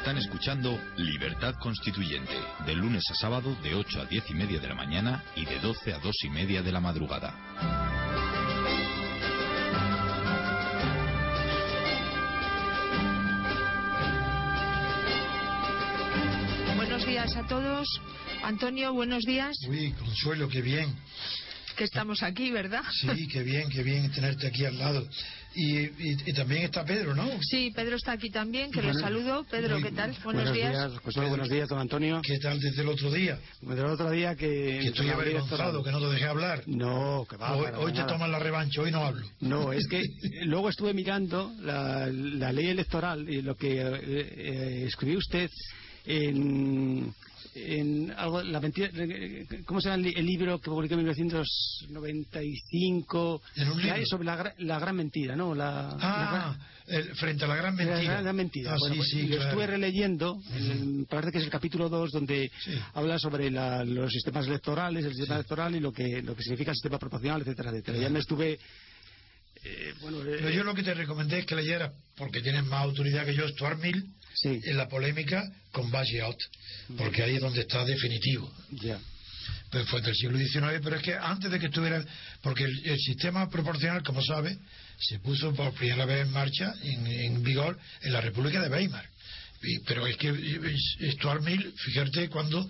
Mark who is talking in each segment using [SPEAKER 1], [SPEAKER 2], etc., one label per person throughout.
[SPEAKER 1] Están escuchando Libertad Constituyente, de lunes a sábado de 8 a 10 y media de la mañana y de 12 a 2 y media de la madrugada.
[SPEAKER 2] Buenos días a todos. Antonio, buenos días.
[SPEAKER 3] Uy, Consuelo, qué bien.
[SPEAKER 2] Que estamos aquí, ¿verdad?
[SPEAKER 3] Sí, qué bien, qué bien tenerte aquí al lado. Y, y- y también está Pedro, ¿no?
[SPEAKER 2] Sí, Pedro está aquí también, que lo
[SPEAKER 4] Bueno,
[SPEAKER 2] saludo. Pedro,
[SPEAKER 3] muy
[SPEAKER 2] ¿qué tal?
[SPEAKER 3] buenos
[SPEAKER 2] Buenos, días.
[SPEAKER 4] José, buenos días, don Antonio.
[SPEAKER 3] ¿Qué tal desde el otro día?
[SPEAKER 4] Desde el otro día que...
[SPEAKER 3] Que estoy avergonzado, que no te dejé hablar.
[SPEAKER 4] No, que va.
[SPEAKER 3] hoy hoy te toman la revancha, hoy no hablo.
[SPEAKER 4] No, es que luego estuve mirando la, la ley electoral y lo que eh, eh, escribió usted en, en algo, la mentira, eh, ¿cómo se llama el, li- el libro que publicó en 1995?
[SPEAKER 3] En un libro.
[SPEAKER 4] Sobre la, gra- la gran mentira, ¿no? La, la
[SPEAKER 3] Ah, el- frente a la gran mentira.
[SPEAKER 4] La gran mentira.
[SPEAKER 3] Ah,
[SPEAKER 4] Bueno,
[SPEAKER 3] sí,
[SPEAKER 4] pues,
[SPEAKER 3] sí,
[SPEAKER 4] lo
[SPEAKER 3] claro.
[SPEAKER 4] estuve releyendo, el- parece que es el capítulo 2, donde
[SPEAKER 3] Sí.
[SPEAKER 4] habla sobre la- los sistemas electorales, el sistema electoral y lo que, lo que significa el sistema proporcional, etcétera, etcétera. Ya me estuve... eh, bueno, eh,
[SPEAKER 3] Pero yo lo que te recomendé es que leyeras, porque tienes más autoridad que yo, Stuart Mill,
[SPEAKER 4] Sí,
[SPEAKER 3] en la polémica con Bagiot, porque ahí es donde está definitivo.
[SPEAKER 4] ya.
[SPEAKER 3] pues fue del siglo XIX, pero es que antes de que estuviera, porque el, el sistema proporcional, como sabe, se puso por primera vez en marcha, en, en vigor, en la República de Weimar. Y- pero es que Stuart Mill, fíjate cuando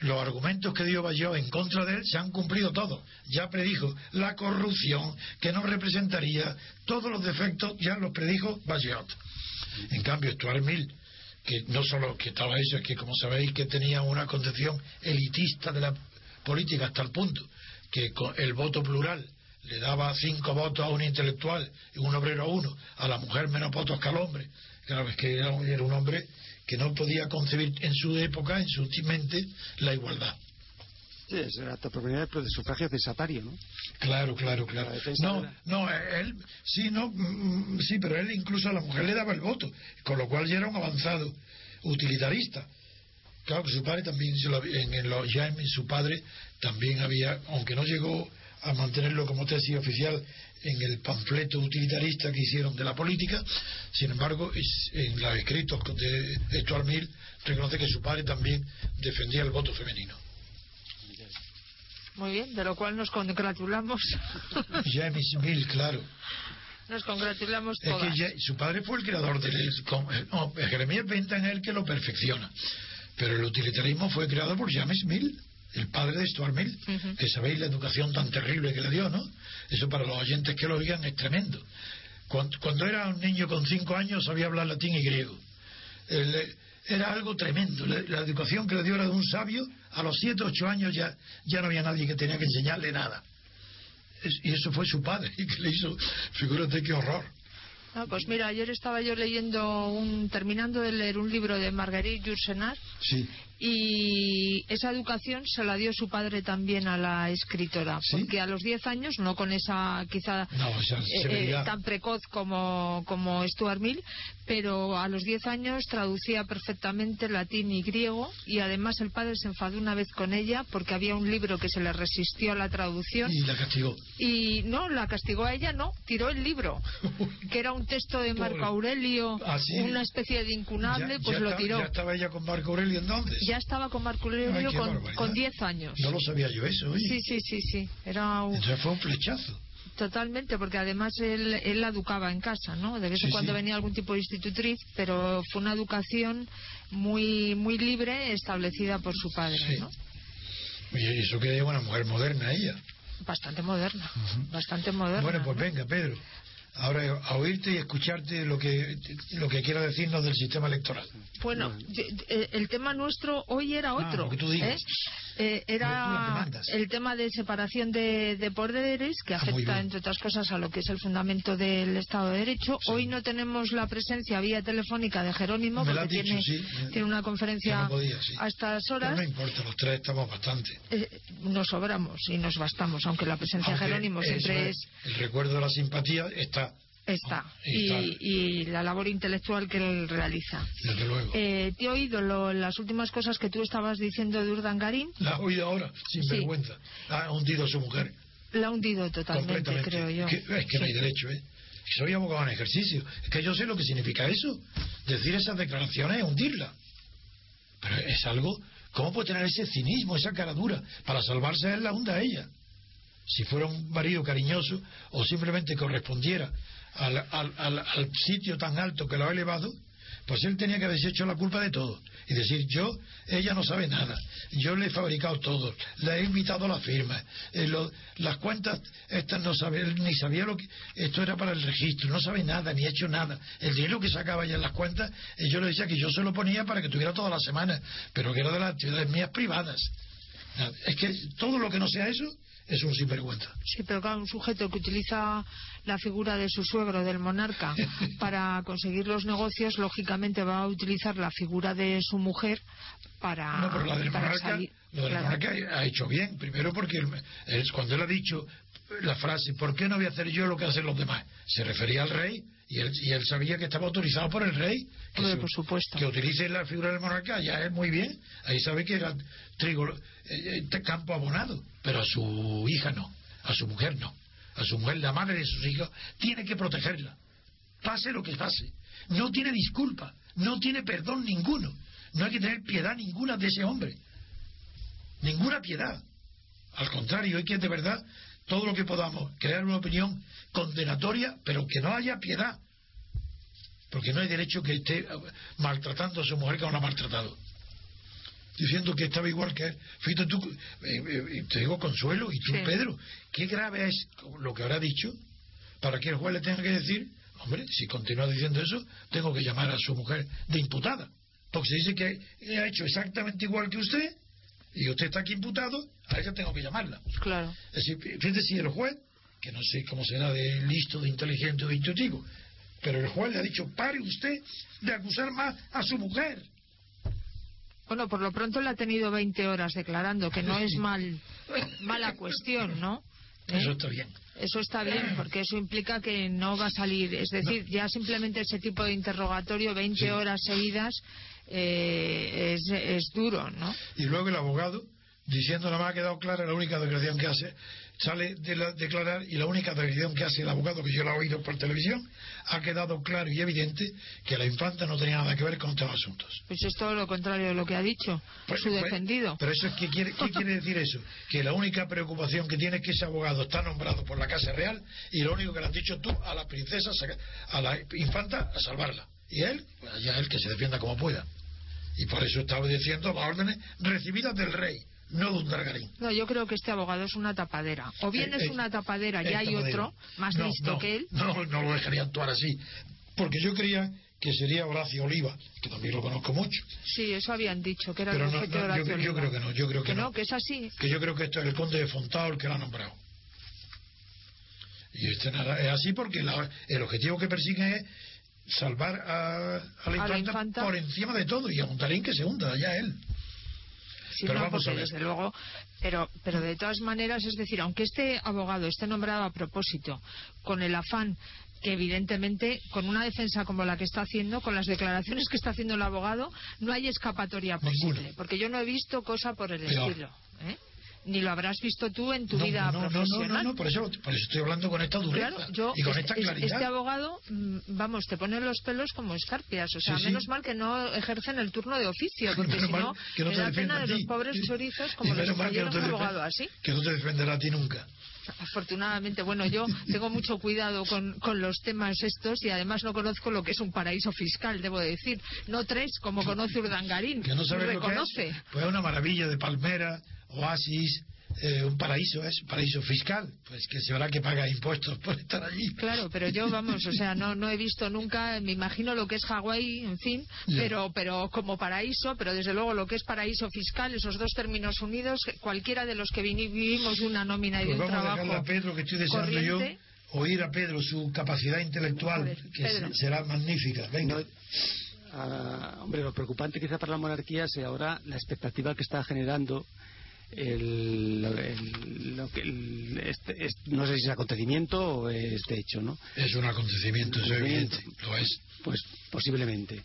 [SPEAKER 3] los argumentos que dio Bayot en contra de él se han cumplido todos. Ya predijo la corrupción, que no representaría todos los defectos, ya los predijo Bayot. En cambio, Stuart Mill, que no solo que estaba eso, es que como sabéis que tenía una concepción elitista de la política hasta el punto que con el voto plural le daba cinco votos a un intelectual y un obrero a uno, a la mujer menos votos que al hombre. Claro, es que era, un- era un hombre que no podía concebir en su época, en su mente, la igualdad.
[SPEAKER 4] Sí, es la propiedad de sufragio cesatario, ¿no?
[SPEAKER 3] Claro, claro, claro. No, no, él, sí, no, mm, sí, pero él incluso a la mujer le daba el voto, con lo cual ya era un avanzado utilitarista. Claro que su padre también, en, en los, ya en su padre también había, aunque no llegó a mantenerlo como tesis oficial en el panfleto utilitarista que hicieron de la política, sin embargo, en los escritos de Stuart Mill reconoce que su padre también defendía el voto femenino.
[SPEAKER 2] Muy bien, de lo cual nos congratulamos.
[SPEAKER 3] James Mill, claro.
[SPEAKER 2] nos congratulamos
[SPEAKER 3] Es
[SPEAKER 2] todas.
[SPEAKER 3] que ya- su padre fue el creador del... eh, No, Jeremías Benta en él que lo perfecciona. Pero el utilitarismo fue creado por James Mill, el padre de Stuart Mill, que sabéis la educación tan terrible que le dio, ¿no? Eso para los oyentes que lo oigan es tremendo. Cuando, cuando era un niño con cinco años sabía hablar latín y griego. El, eh, era algo tremendo. La, la educación que le dio era de un sabio. A los siete, ocho años ya, ya no había nadie que tenía que enseñarle nada. Es- y eso fue su padre, que le hizo, figúrate qué horror.
[SPEAKER 2] Ah, pues mira, ayer estaba yo leyendo, un, terminando de leer un libro de Marguerite Yourcenar
[SPEAKER 3] Sí.
[SPEAKER 2] Y esa educación se la dio su padre también a la escritora,
[SPEAKER 3] ¿Sí?
[SPEAKER 2] porque a los 10 años, no con esa quizá
[SPEAKER 3] No,
[SPEAKER 2] eh, eh, tan precoz como, como Stuart Mill, pero a los 10 años traducía perfectamente latín y griego y además el padre se enfadó una vez con ella porque había un libro que se le resistió a la traducción
[SPEAKER 3] Y la castigó.
[SPEAKER 2] y no, la castigó a ella, no, tiró el libro, que era un texto de Marco. Aurelio,
[SPEAKER 3] Ah,
[SPEAKER 2] una especie de incunable,
[SPEAKER 3] Ya-
[SPEAKER 2] pues
[SPEAKER 3] ya
[SPEAKER 2] lo
[SPEAKER 3] estaba-
[SPEAKER 2] tiró.
[SPEAKER 3] Ya estaba ella con Marco Aurelio entonces.
[SPEAKER 2] Ya estaba con Marco Aurelio
[SPEAKER 3] Ay,
[SPEAKER 2] con,
[SPEAKER 3] barbaridad.
[SPEAKER 2] con 10 años.
[SPEAKER 3] No lo sabía yo eso, oye.
[SPEAKER 2] Sí, sí, sí, sí. Era un-
[SPEAKER 3] Entonces fue un flechazo.
[SPEAKER 2] totalmente, porque además él, él la educaba en casa, ¿no? De vez en
[SPEAKER 3] Sí,
[SPEAKER 2] cuando
[SPEAKER 3] sí.
[SPEAKER 2] venía algún tipo de institutriz, pero fue una educación muy muy libre establecida por su padre,
[SPEAKER 3] Sí.
[SPEAKER 2] ¿no?
[SPEAKER 3] Y eso que era una mujer moderna ella.
[SPEAKER 2] Bastante moderna, bastante moderna.
[SPEAKER 3] Bueno, pues
[SPEAKER 2] ¿no?
[SPEAKER 3] venga, Pedro. Ahora a oírte y escucharte lo que lo que quiera decirnos del sistema electoral.
[SPEAKER 2] Bueno, el tema nuestro hoy era
[SPEAKER 3] Ah,
[SPEAKER 2] otro.
[SPEAKER 3] lo que tú digas.
[SPEAKER 2] ¿eh? Eh, era el tema de separación de, de poderes que
[SPEAKER 3] Ah,
[SPEAKER 2] afecta,
[SPEAKER 3] bien.
[SPEAKER 2] entre otras cosas, a lo que es el fundamento del Estado de Derecho.
[SPEAKER 3] Sí.
[SPEAKER 2] Hoy no tenemos la presencia vía telefónica de Jerónimo
[SPEAKER 3] Me
[SPEAKER 2] porque
[SPEAKER 3] dicho,
[SPEAKER 2] tiene,
[SPEAKER 3] sí.
[SPEAKER 2] tiene una conferencia
[SPEAKER 3] no podía, sí.
[SPEAKER 2] a estas
[SPEAKER 3] Pero
[SPEAKER 2] horas.
[SPEAKER 3] no importa, los tres estamos bastante.
[SPEAKER 2] Eh, nos sobramos y nos bastamos, aunque la presencia de
[SPEAKER 3] Aunque
[SPEAKER 2] Jerónimo
[SPEAKER 3] eso
[SPEAKER 2] siempre es
[SPEAKER 3] El recuerdo de la simpatía está,
[SPEAKER 2] está
[SPEAKER 3] Y está.
[SPEAKER 2] y, y la labor intelectual que él realiza.
[SPEAKER 3] desde luego.
[SPEAKER 2] Eh, te he oído lo- las últimas cosas que tú estabas diciendo de Urdangarín.
[SPEAKER 3] La ha oído ahora, sin
[SPEAKER 2] Sí.
[SPEAKER 3] vergüenza. Ha hundido a su mujer.
[SPEAKER 2] La ha hundido totalmente, creo yo.
[SPEAKER 3] Que- es que no hay
[SPEAKER 2] Sí.
[SPEAKER 3] derecho, ¿eh? soy abogado en ejercicio. Es que yo sé lo que significa eso. Decir esas declaraciones es hundirla. Pero es algo. ¿Cómo puede tener ese cinismo, esa cara dura? Para salvarse él la hunda a ella. Si fuera un marido cariñoso o simplemente correspondiera al, al, al, sitio tan alto que lo ha elevado, pues él tenía que haber hecho la culpa de todo. Y decir, yo, ella no sabe nada. Yo le he fabricado todo. Le he invitado a la firma. Eh, las cuentas, estas no sabe, ni sabía lo que. Esto era para el registro. No sabe nada, ni ha hecho nada. El dinero que sacaba ya en las cuentas, eh, yo le decía que yo se lo ponía para que tuviera toda la semana. Pero que era de las actividades mías privadas. Es que todo lo que no sea eso es un sinvergüenza.
[SPEAKER 2] Sí, pero claro, un sujeto que utiliza la figura de su suegro, del monarca, para conseguir los negocios, lógicamente va a utilizar la figura de su mujer para.
[SPEAKER 3] No, pero la del monarca,
[SPEAKER 2] salir-
[SPEAKER 3] lo del
[SPEAKER 2] claro.
[SPEAKER 3] monarca ha hecho bien. Primero porque él- él- cuando él ha dicho la frase, ¿por qué no voy a hacer yo lo que hacen los demás? Se refería al rey y él, y él sabía que estaba autorizado por el rey. Que,
[SPEAKER 2] Hombre,
[SPEAKER 3] se-
[SPEAKER 2] por supuesto.
[SPEAKER 3] que utilice la figura del monarca, ya es muy bien. Ahí sabe que era trigo, eh, campo abonado, pero a su hija no, a su mujer no. A su mujer, la madre de sus hijos, tiene que protegerla. Pase lo que pase. No tiene disculpa, no tiene perdón ninguno. No hay que tener piedad ninguna de ese hombre. Ninguna piedad. Al contrario, hay que de verdad, todo lo que podamos, crear una opinión condenatoria, pero que no haya piedad. Porque no hay derecho que esté maltratando a su mujer como la ha maltratado. Diciendo que estaba igual que él. Fíjate tú, eh, eh, te digo Consuelo y tú,
[SPEAKER 2] Sí.
[SPEAKER 3] Pedro, qué grave es lo que habrá dicho para que el juez le tenga que decir, hombre, si continúa diciendo eso, tengo que llamar a su mujer de imputada. Porque se dice que ha hecho exactamente igual que usted y usted está aquí imputado, a ella tengo que llamarla.
[SPEAKER 2] Claro.
[SPEAKER 3] Es decir, fíjate si el juez, que no sé cómo será de listo, de inteligente o de intuitivo, pero el juez le ha dicho, pare usted de acusar más a su mujer.
[SPEAKER 2] Bueno, por lo pronto le ha tenido 20 horas declarando, que no es mal, mala cuestión, ¿no? ¿Eh?
[SPEAKER 3] Eso está bien.
[SPEAKER 2] Eso está bien, porque eso implica que no va a salir. Es decir, ya simplemente ese tipo de interrogatorio, 20
[SPEAKER 3] Sí.
[SPEAKER 2] horas seguidas, eh, es, es duro, ¿no?
[SPEAKER 3] Y luego el abogado, diciendo nada más ha quedado clara la única declaración que hace, sale de la- declarar y la única declaración que hace el abogado, que yo la he oído por televisión, ha quedado claro y evidente que la infanta no tenía nada que ver con estos asuntos.
[SPEAKER 2] Pues es todo lo contrario de lo que ha dicho
[SPEAKER 3] Pues-
[SPEAKER 2] su
[SPEAKER 3] pues-
[SPEAKER 2] defendido.
[SPEAKER 3] Pero eso es que quiere, ¿qué quiere decir eso? Que la única preocupación que tiene es que ese abogado está nombrado por la Casa Real y lo único que le han dicho tú a la princesa, a la infanta, a salvarla. Y él, pues ya él que se defienda como pueda. Y por eso está obedeciendo las órdenes recibidas del rey, no de un.
[SPEAKER 2] No, yo creo que este abogado es una tapadera. O bien
[SPEAKER 3] Eh,
[SPEAKER 2] es
[SPEAKER 3] eh,
[SPEAKER 2] una tapadera y
[SPEAKER 3] eh,
[SPEAKER 2] hay otro más
[SPEAKER 3] No,
[SPEAKER 2] listo
[SPEAKER 3] no,
[SPEAKER 2] que él.
[SPEAKER 3] No, no lo dejaría actuar así. Porque yo creía que sería Horacio Oliva, que también lo conozco mucho.
[SPEAKER 2] Sí, eso habían dicho, que era
[SPEAKER 3] Pero
[SPEAKER 2] el
[SPEAKER 3] no,
[SPEAKER 2] bufete de
[SPEAKER 3] no, yo, yo creo que no, yo creo que,
[SPEAKER 2] Que
[SPEAKER 3] no.
[SPEAKER 2] no, que es así.
[SPEAKER 3] que yo creo que esto es el conde de Fontao el que lo ha nombrado. Y este nada, es así porque la- el objetivo que persigue es salvar a, a la, infanta
[SPEAKER 2] infanta.
[SPEAKER 3] por encima de todo y a Montarín que se hunda, ya él.
[SPEAKER 2] Sí,
[SPEAKER 3] Pero
[SPEAKER 2] no,
[SPEAKER 3] vamos
[SPEAKER 2] porque
[SPEAKER 3] a ver.
[SPEAKER 2] desde luego, pero, pero de todas maneras, es decir, aunque este abogado esté nombrado a propósito, con el afán que evidentemente, con una defensa como la que está haciendo, con las declaraciones que está haciendo el abogado, no hay escapatoria
[SPEAKER 3] Ninguna.
[SPEAKER 2] posible, porque yo no he visto cosa por el
[SPEAKER 3] Peor.
[SPEAKER 2] estilo. ¿eh? Ni lo habrás visto tú en tu
[SPEAKER 3] No,
[SPEAKER 2] vida
[SPEAKER 3] no, no, no,
[SPEAKER 2] profesional.
[SPEAKER 3] no, no, por eso, por eso estoy hablando con esta dureza
[SPEAKER 2] Claro, yo,
[SPEAKER 3] y con
[SPEAKER 2] es-
[SPEAKER 3] esta
[SPEAKER 2] es-
[SPEAKER 3] claridad.
[SPEAKER 2] este abogado, mm, vamos, te pone los pelos como escarpias. O sea,
[SPEAKER 3] Sí, sí.
[SPEAKER 2] menos mal que no ejercen el turno de oficio, porque si no, me
[SPEAKER 3] te
[SPEAKER 2] da pena de los pobres chorizos como los que
[SPEAKER 3] no te
[SPEAKER 2] un abogado así.
[SPEAKER 3] Que no te defenderá a ti nunca.
[SPEAKER 2] Afortunadamente, bueno, yo tengo mucho cuidado con, con los temas estos y además no conozco lo que es un paraíso fiscal, debo decir. No tres, como conoce Urdangarín.
[SPEAKER 3] Que no lo que
[SPEAKER 2] reconoce.
[SPEAKER 3] es. Pues es una maravilla de palmera, oasis, eh, un paraíso, es un paraíso fiscal. Pues que se habrá que pagar impuestos por estar allí.
[SPEAKER 2] Claro, pero yo, vamos, o sea, no, no he visto nunca, me imagino lo que es Hawái, en fin, pero, pero como paraíso, pero desde luego lo que es paraíso fiscal, esos dos términos unidos, cualquiera de los que vivimos de una nómina y de
[SPEAKER 3] Pues
[SPEAKER 2] un
[SPEAKER 3] vamos a
[SPEAKER 2] trabajo
[SPEAKER 3] dejarle a Pedro, que estoy deseando
[SPEAKER 2] corriente,
[SPEAKER 3] yo, oír a Pedro su capacidad intelectual,
[SPEAKER 2] A ver,
[SPEAKER 3] que se- será magnífica. Venga.
[SPEAKER 4] No, ah, hombre, lo preocupante quizá para la monarquía sea ahora la expectativa que está generando el, el- lo que- el- este- este- no sé si es acontecimiento o este hecho, ¿no?
[SPEAKER 3] Es un acontecimiento, es evidente. Lo es.
[SPEAKER 4] Pues posiblemente.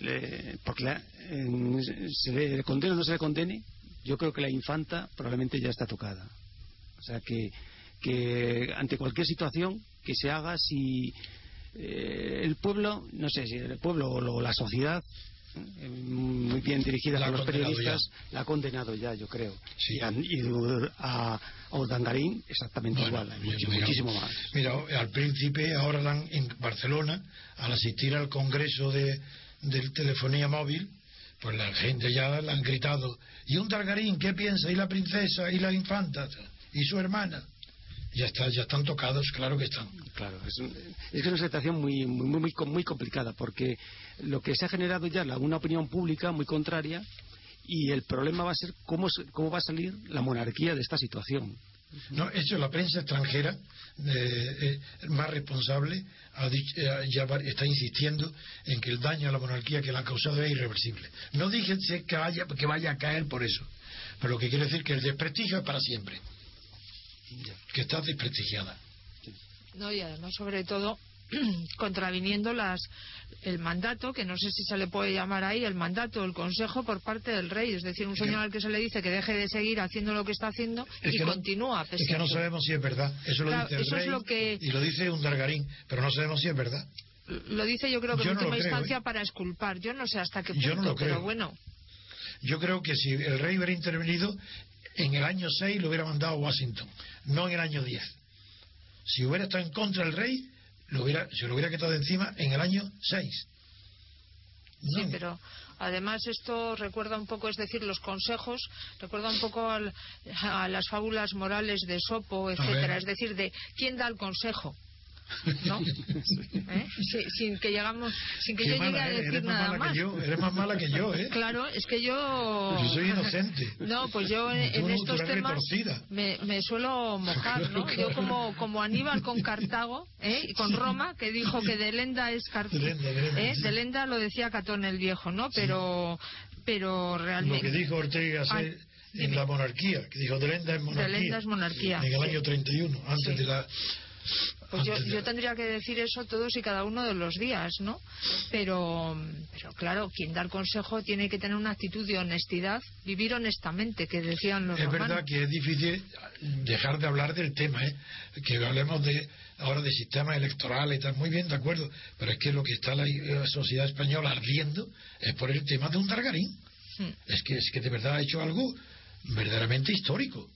[SPEAKER 4] Le- porque la- en- se le condene o no se le condene, yo creo que la infanta probablemente ya está tocada. O sea que, que ante cualquier situación que se haga, si, eh, el pueblo, no sé si el pueblo o la sociedad, eh, muy bien dirigida por los periodistas, la ha condenado ya, yo creo. Y, a, a, exactamente igual, muchísimo más.
[SPEAKER 3] Mira, al príncipe ahora en Barcelona, al asistir al congreso de, de telefonía móvil, pues la gente ya le han gritado, ¿y un Dargarín qué piensa? ¿Y la princesa? ¿Y la infanta? ¿Y su hermana? Ya, está, ya están tocados, claro que están.
[SPEAKER 4] Claro, es, es una situación muy, muy, muy, muy complicada porque lo que se ha generado ya es una opinión pública muy contraria y el problema va a ser cómo, cómo va a salir la monarquía de esta situación.
[SPEAKER 3] No, hecho la prensa extranjera eh, eh, más responsable eh, ya está insistiendo en que el daño a la monarquía que le ha causado es irreversible. No dije que vaya, que vaya a caer por eso, pero lo que quiere decir que el desprestigio es para siempre, que está desprestigiada.
[SPEAKER 2] No, y además, sobre todo, contraviniendo las el mandato, que no sé si se le puede llamar ahí el mandato, el consejo por parte del rey, es decir, un señor al que se le dice que deje de seguir haciendo lo que está haciendo y continúa.
[SPEAKER 3] es que no sabemos si es verdad, eso lo dice el rey y lo dice un dargarín, pero no sabemos si es verdad.
[SPEAKER 2] Lo dice yo creo que en última instancia ¿eh? para esculpar, yo no sé hasta qué punto, yo no lo creo. pero bueno.
[SPEAKER 3] Yo creo que si el rey hubiera intervenido en el año 6 lo hubiera mandado a Washington, no en el año 10. Si hubiera estado en contra del rey, se lo hubiera quitado de encima en el año 6.
[SPEAKER 2] Sí, pero además esto recuerda un poco, es decir, los consejos, recuerda un poco a las fábulas morales de Sopo, etcétera, es decir, de quién da el consejo. ¿No? ¿Eh? sin que llegamos, sin que yo llegue a decir nada más.
[SPEAKER 3] eres más mala que yo, ¿eh?
[SPEAKER 2] Claro, es que yo.
[SPEAKER 3] Yo soy inocente.
[SPEAKER 2] No, pues yo en, estos temas me, me, suelo mojar, ¿no? Yo como, como Aníbal con Cartago, ¿eh? Y con Roma, que dijo que de Lenda es Cartago. ¿eh? De Lenda lo decía Catón el Viejo, ¿no? Pero, pero realmente.
[SPEAKER 3] Lo que dijo Ortega ah, en la monarquía, que dijo de Lenda es monarquía.
[SPEAKER 2] De Lenda es monarquía.
[SPEAKER 3] En el año 31, antes de la
[SPEAKER 2] pues yo, tendría que decir eso todos y cada uno de los días, ¿no? Pero, pero claro, quien da el consejo tiene que tener una actitud de honestidad, vivir honestamente, que decían los
[SPEAKER 3] Es verdad que es difícil dejar de hablar del tema, ¿eh? Que hablemos de ahora de sistemas electorales y tal, muy bien, de acuerdo, pero es que lo que está la, sociedad española ardiendo es por el tema de un Targarín. Hmm. Es que es que de verdad ha hecho algo verdaderamente histórico.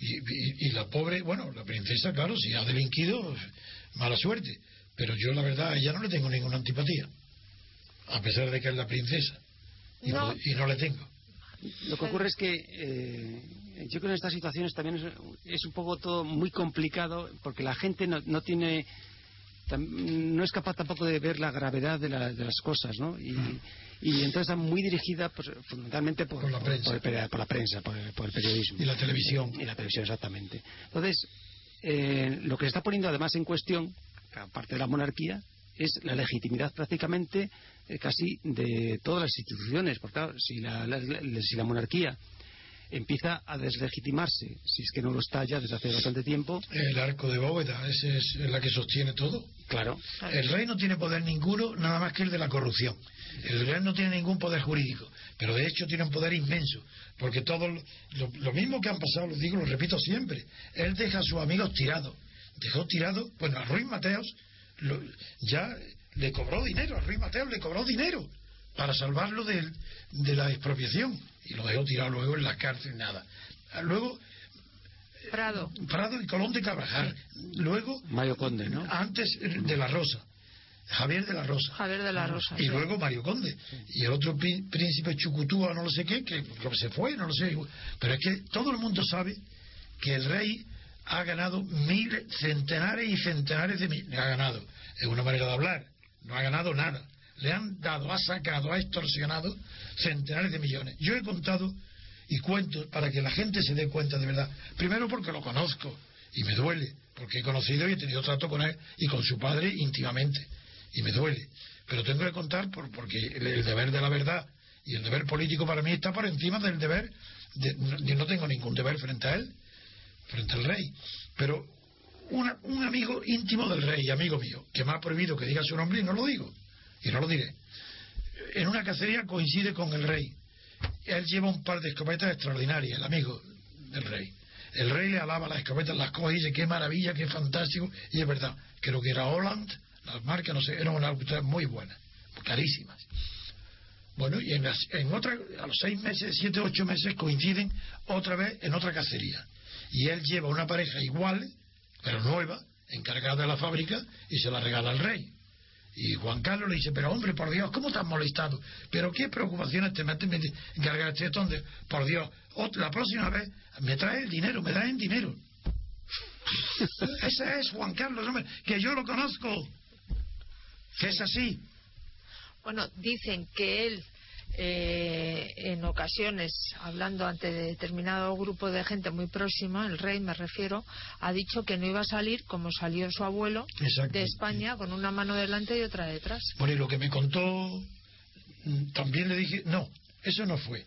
[SPEAKER 3] Y, la pobre, bueno, la princesa, claro, si ha delinquido, mala suerte. Pero yo, la verdad, a ella no le tengo ninguna antipatía. A pesar de que es la princesa. Y no, y no le tengo.
[SPEAKER 4] Lo que ocurre es que eh, yo creo que en estas situaciones también es, un poco todo muy complicado porque la gente no, no tiene no es capaz tampoco de ver la gravedad de, las cosas, ¿no? Y, entonces está muy dirigida pues, fundamentalmente por,
[SPEAKER 3] la prensa,
[SPEAKER 4] por, la prensa por, el periodismo.
[SPEAKER 3] Y la televisión.
[SPEAKER 4] Y la televisión, exactamente. Entonces, eh, lo que se está poniendo además en cuestión, aparte de la monarquía, es la legitimidad prácticamente eh, casi de todas las instituciones. Porque claro, si si la monarquía empieza a deslegitimarse, si es que no lo está ya desde hace bastante tiempo.
[SPEAKER 3] El arco de bóveda, esa es la que sostiene todo.
[SPEAKER 4] Claro.
[SPEAKER 3] El rey no tiene poder ninguno, nada más que el de la corrupción. El rey no tiene ningún poder jurídico, pero de hecho tiene un poder inmenso, porque todo lo, mismo que han pasado, lo digo, lo repito siempre, él deja a sus amigos tirados. Dejó tirado, bueno, a Ruiz Mateos ya le cobró dinero, a Ruiz Mateos le cobró dinero para salvarlo de, de la expropiación y lo dejó tirado luego en la cárcel, nada. Luego
[SPEAKER 2] Prado.
[SPEAKER 3] Prado y Colón de Carvajal. Luego
[SPEAKER 4] Mario Conde, ¿no?
[SPEAKER 3] Antes de la Rosa. Javier de la Rosa.
[SPEAKER 2] Javier de la Rosa.
[SPEAKER 3] Y luego Mario Conde. Y el otro príncipe Chucutúa, no lo sé qué, que se fue, no lo sé. Pero es que todo el mundo sabe que el rey ha ganado mil, centenares y centenares de mil. Ha ganado. Es una manera de hablar. No ha ganado nada le han dado, ha sacado, ha extorsionado centenares de millones. Yo he contado y cuento para que la gente se dé cuenta de verdad. Primero porque lo conozco y me duele, porque he conocido y he tenido trato con él y con su padre íntimamente y me duele. Pero tengo que contar por, porque el, deber de la verdad y el deber político para mí está por encima del deber. De, no tengo ningún deber frente a él, frente al rey. Pero un amigo íntimo del rey, amigo mío, que me ha prohibido que diga su nombre y no lo digo y no lo diré, en una cacería coincide con el rey. Él lleva un par de escopetas extraordinarias, el amigo del rey. El rey le alaba las escopetas, las coge y dice, qué maravilla, qué fantástico. Y es verdad, creo que era Holland, las marcas, no sé, eran unas escopetas muy buenas, carísimas. Bueno, y en, en otra, a los seis meses, siete, ocho meses coinciden otra vez en otra cacería. Y él lleva una pareja igual, pero nueva, encargada de la fábrica, y se la regala al rey. Y Juan Carlos le dice, pero hombre, por Dios, ¿cómo has molestado? ¿Pero qué preocupaciones te meten encargar este donde Por Dios, la próxima vez me trae el dinero, me traen dinero. Ese es Juan Carlos, hombre, que yo lo conozco. Que es así.
[SPEAKER 2] Bueno, dicen que él eh, en ocasiones, hablando ante determinado grupo de gente muy próxima, el rey me refiero, ha dicho que no iba a salir como salió su abuelo de España, con una mano delante y otra detrás.
[SPEAKER 3] Bueno, y lo que me contó, mm, también le dije, no, eso no fue.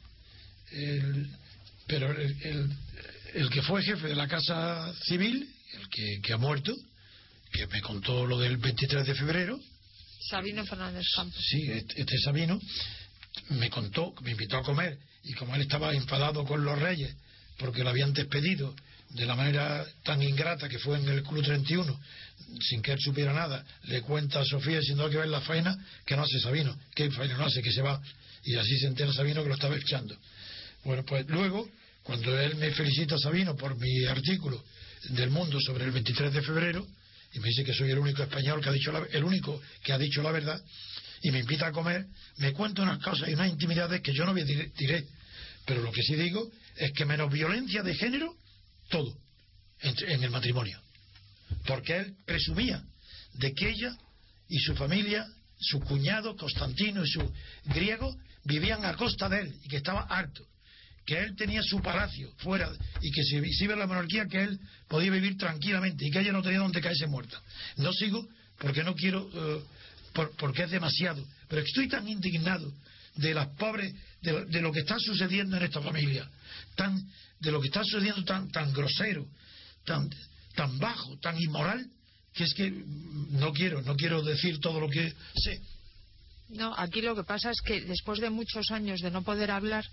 [SPEAKER 3] pero el, que fue jefe de la Casa Civil, el que, que ha muerto, que me contó lo del 23 de febrero,
[SPEAKER 2] Sabino Fernández Campos.
[SPEAKER 3] Sí, este, este Sabino me contó, me invitó a comer y como él estaba enfadado con los reyes porque lo habían despedido de la manera tan ingrata que fue en el Club 31, sin que él supiera nada, le cuenta a Sofía diciendo que ver la faena, que no hace Sabino, que faena no hace, que se va, y así se entera Sabino que lo estaba echando. Bueno, pues luego, cuando él me felicita a Sabino por mi artículo del Mundo sobre el 23 de febrero, y me dice que soy el único español que ha dicho el único que ha dicho la verdad, y me invita a comer, me cuenta unas cosas y unas intimidades que yo no diré. Pero lo que sí digo es que menos violencia de género, todo, en, el matrimonio. Porque él presumía de que ella y su familia, su cuñado Constantino y su griego, vivían a costa de él y que estaba harto. Que él tenía su palacio fuera y que si, iba la monarquía, que él podía vivir tranquilamente y que ella no tenía donde caerse muerta. No sigo porque no quiero eh, porque es demasiado. Pero estoy tan indignado de las pobres, de, lo que está sucediendo en esta familia, tan, de lo que está sucediendo tan, tan grosero, tan, tan bajo, tan inmoral, que es que no quiero, no quiero decir todo lo que sé.
[SPEAKER 2] No, aquí lo que pasa es que después de muchos años de no poder hablar,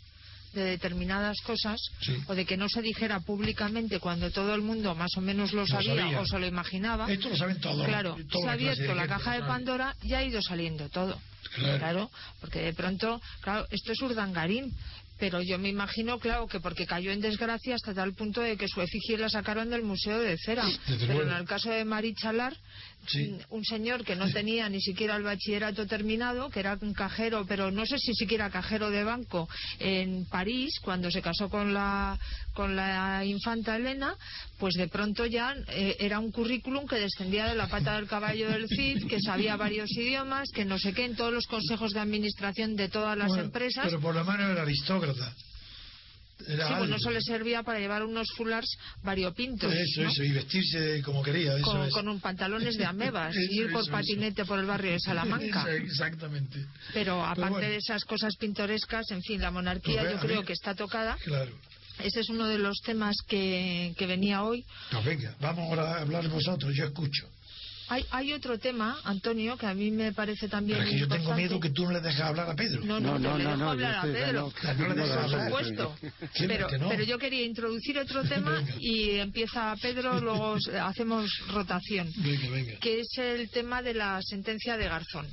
[SPEAKER 2] de determinadas cosas o de que no se dijera públicamente cuando todo el mundo más o menos lo sabía, o se lo imaginaba.
[SPEAKER 3] Esto lo saben todos.
[SPEAKER 2] Claro, se ha abierto la caja de Pandora y ha ido saliendo todo. Claro. porque de pronto, claro, esto es urdangarín. Pero yo me imagino, claro, que porque cayó en desgracia hasta tal punto de que su efigie la sacaron del Museo de Cera. Pero en el caso de Un señor que no tenía ni siquiera el bachillerato terminado, que era un cajero, pero no sé si siquiera cajero de banco en París, cuando se casó con la, con la infanta Elena, pues de pronto ya eh, era un currículum que descendía de la pata del caballo del Cid, que sabía varios idiomas, que no sé qué, en todos los consejos de administración de todas las empresas.
[SPEAKER 3] Pero por la mano era aristócrata
[SPEAKER 2] sí, bueno, eso le servía para llevar unos fulars variopintos.
[SPEAKER 3] Eso, eso, y vestirse como quería.
[SPEAKER 2] con, un pantalones de amebas y ir por patinete por el barrio de Salamanca.
[SPEAKER 3] exactamente.
[SPEAKER 2] Pero aparte de esas cosas pintorescas, en fin, la monarquía pues yo creo que está tocada.
[SPEAKER 3] Claro.
[SPEAKER 2] Ese es uno de los temas que, que venía hoy.
[SPEAKER 3] No, venga, vamos ahora a hablar vosotros, yo escucho.
[SPEAKER 2] Hay, hay otro tema, Antonio, que a mí me parece también.
[SPEAKER 3] Pero es que yo tengo miedo que tú no le dejes hablar a Pedro.
[SPEAKER 2] No, no, no, le dejo hablar a Pedro. por supuesto. pero, pero yo quería introducir otro tema y empieza Pedro, luego hacemos rotación.
[SPEAKER 3] Venga, venga.
[SPEAKER 2] Que es el tema de la sentencia de Garzón.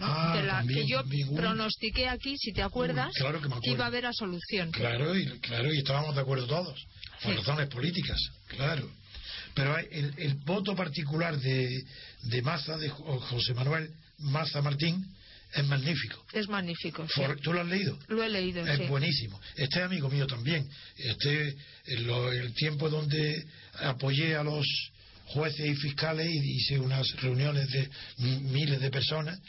[SPEAKER 3] Ah,
[SPEAKER 2] de
[SPEAKER 3] la
[SPEAKER 2] que yo pronostiqué aquí, si te acuerdas,
[SPEAKER 3] claro que, me
[SPEAKER 2] iba a haber a solución.
[SPEAKER 3] Claro, y, claro, y estábamos de acuerdo todos, por razones políticas, claro. Pero el, el voto particular de, de Maza, de José Manuel Maza Martín, es magnífico.
[SPEAKER 2] Es magnífico.
[SPEAKER 3] ¿Tú lo has leído?
[SPEAKER 2] Lo he leído.
[SPEAKER 3] Es buenísimo. Este es amigo mío también. Este, en el tiempo donde apoyé a los jueces y fiscales y hice unas reuniones de miles de personas,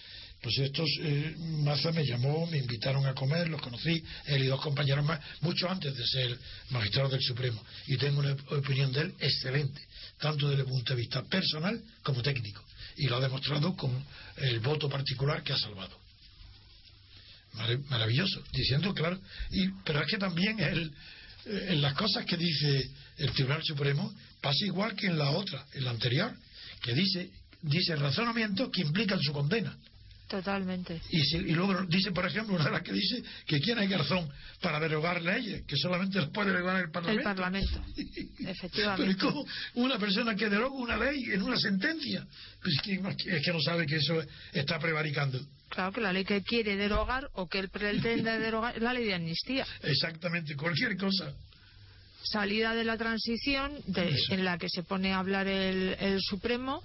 [SPEAKER 3] pues estos, eh, Maza me llamó, me invitaron a comer, los conocí, él y dos compañeros más, mucho antes de ser magistrado del Supremo. Y tengo una opinión de él excelente tanto desde el punto de vista personal como técnico. Y lo ha demostrado con el voto particular que ha salvado. Maravilloso, diciendo claro. Y, pero es que también el, en las cosas que dice el Tribunal Supremo pasa igual que en la otra, en la anterior, que dice, dice razonamientos que implican su condena.
[SPEAKER 2] Totalmente.
[SPEAKER 3] Y, si- y luego dice, por ejemplo, una de las que dice que quién es Garzón para derogar leyes, que solamente las puede derogar el Parlamento.
[SPEAKER 2] El Parlamento.
[SPEAKER 3] Pero
[SPEAKER 2] Efectivamente.
[SPEAKER 3] ¿y cómo una persona que deroga una ley en una sentencia? Pues es que no sabe que eso está prevaricando.
[SPEAKER 2] Claro que la ley que quiere derogar o que él pretende derogar es la ley de amnistía.
[SPEAKER 3] Exactamente, cualquier cosa.
[SPEAKER 2] Salida de la transición de- en la que se pone a hablar el, el Supremo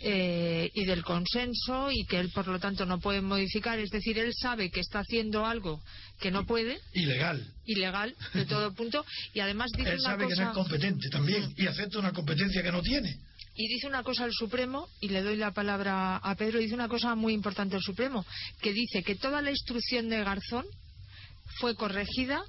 [SPEAKER 2] eh, y del consenso y que él por lo tanto no puede modificar. Es decir, él sabe que está haciendo algo que no puede,
[SPEAKER 3] Ilegal.
[SPEAKER 2] ilegal de todo punto, y además dice
[SPEAKER 3] Él
[SPEAKER 2] una
[SPEAKER 3] sabe que no es competente también y acepta una competencia que no tiene.
[SPEAKER 2] Y dice una cosa el Supremo, y le doy la palabra a Pedro, dice una cosa muy importante el Supremo, que dice que toda la instrucción de Garzón fue corregida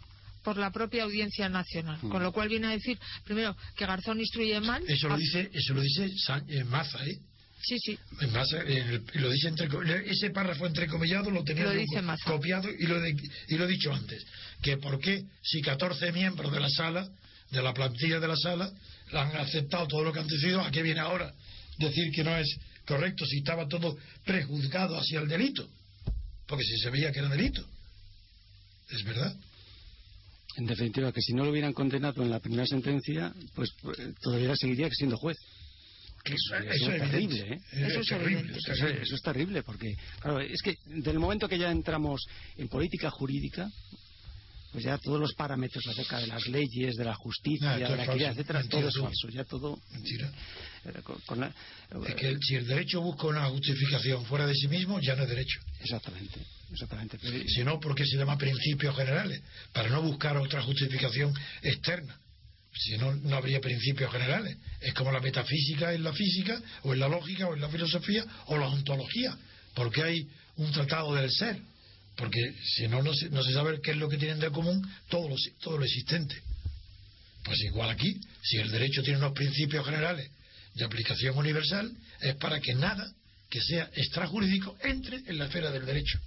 [SPEAKER 2] por la propia Audiencia Nacional. Con lo cual viene a decir, primero, que Garzón instruye mal.
[SPEAKER 3] Eso lo
[SPEAKER 2] a-
[SPEAKER 3] dice, eso lo dice eh, Maza, ¿eh?
[SPEAKER 2] Sí, sí.
[SPEAKER 3] En Maza, en el- y lo dice entre, ese párrafo entrecomillado lo tenía
[SPEAKER 2] Lo dice
[SPEAKER 3] copiado y lo, de- y lo he dicho antes. Que por qué si 14 miembros de la sala, de la plantilla de la sala, han aceptado todo lo que han decidido, ¿a qué viene ahora decir que no es correcto si estaba todo prejuzgado hacia el delito? Porque si se veía que era delito. Es verdad.
[SPEAKER 4] En definitiva, que si no lo hubieran condenado en la primera sentencia, pues eh, todavía seguiría siendo juez.
[SPEAKER 3] Eso,
[SPEAKER 4] Eso
[SPEAKER 3] eso
[SPEAKER 4] es
[SPEAKER 3] es
[SPEAKER 4] terrible. ¿eh?
[SPEAKER 2] Eso es
[SPEAKER 3] terrible, es
[SPEAKER 4] Eso,
[SPEAKER 3] terrible.
[SPEAKER 4] eso es terrible, porque, claro, es que del momento que ya entramos en política jurídica, pues ya todos los parámetros acerca de las leyes, de la justicia,
[SPEAKER 3] Ah,
[SPEAKER 4] de la equidad,
[SPEAKER 3] falso.
[SPEAKER 4] etcétera,
[SPEAKER 3] Mentira,
[SPEAKER 4] todo es falso. Ya todo.
[SPEAKER 3] Mentira.
[SPEAKER 4] con- con la-
[SPEAKER 3] Es que si el derecho busca una justificación fuera de sí mismo, ya no es derecho.
[SPEAKER 4] Exactamente, exactamente.
[SPEAKER 3] Si no, ¿por qué se llama principios generales? Para no buscar otra justificación externa. Si no, no habría principios generales. Es como la metafísica en la física, o en la lógica, o en la filosofía, o la ontología. Porque hay un tratado del ser. Porque si no, no se, no se sabe qué es lo que tienen de común todo lo, todo lo existente. Pues igual aquí, si el derecho tiene unos principios generales de aplicación universal, es para que nada que sea extrajurídico entre en la esfera del derecho.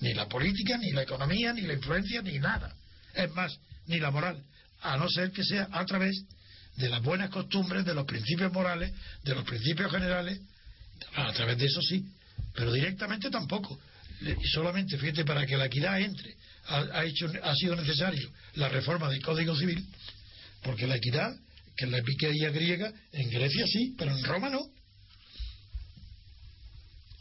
[SPEAKER 3] Ni la política, ni la economía, ni la influencia, ni nada. Es más, ni la moral, a no ser que sea a través de las buenas costumbres, de los principios morales, de los principios generales, a través de eso sí, pero directamente tampoco. Le- Solamente, fíjate, para que la equidad entre, ha, hecho, ha sido necesario la reforma del Código Civil, porque la equidad, que en la epiqueía griega, en Grecia sí, pero en Roma no.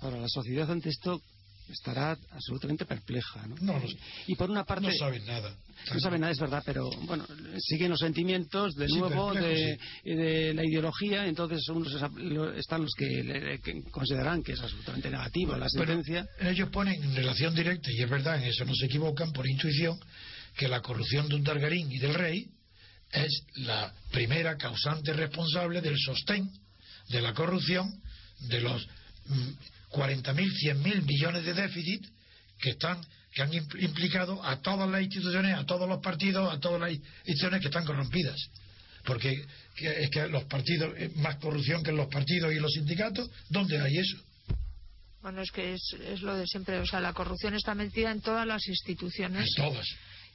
[SPEAKER 4] Ahora, la sociedad ante esto estará absolutamente perpleja, ¿no?
[SPEAKER 3] No lo sé.
[SPEAKER 4] Y por una parte.
[SPEAKER 3] No saben nada.
[SPEAKER 4] No saben nada, es verdad, pero bueno, siguen los sentimientos de
[SPEAKER 3] Sí,
[SPEAKER 4] nuevo de, de la ideología, entonces unos están los que, le- que consideran que es absolutamente negativo la sentencia.
[SPEAKER 3] ellos ponen en relación directa, y es verdad, en eso no se equivocan por intuición, que la corrupción de un Targarín y del rey es la primera causante responsable del sostén de la corrupción de los mm, 40.000, 100.000 millones de déficit que están que han impl- implicado a todas las instituciones, a todos los partidos, a todas las instituciones que están corrompidas. Porque que- es que los partidos, eh, más corrupción que en los partidos y los sindicatos, ¿dónde hay eso?
[SPEAKER 2] Bueno, es que es, es lo de siempre. O sea, la corrupción está metida en todas las instituciones
[SPEAKER 3] En todas.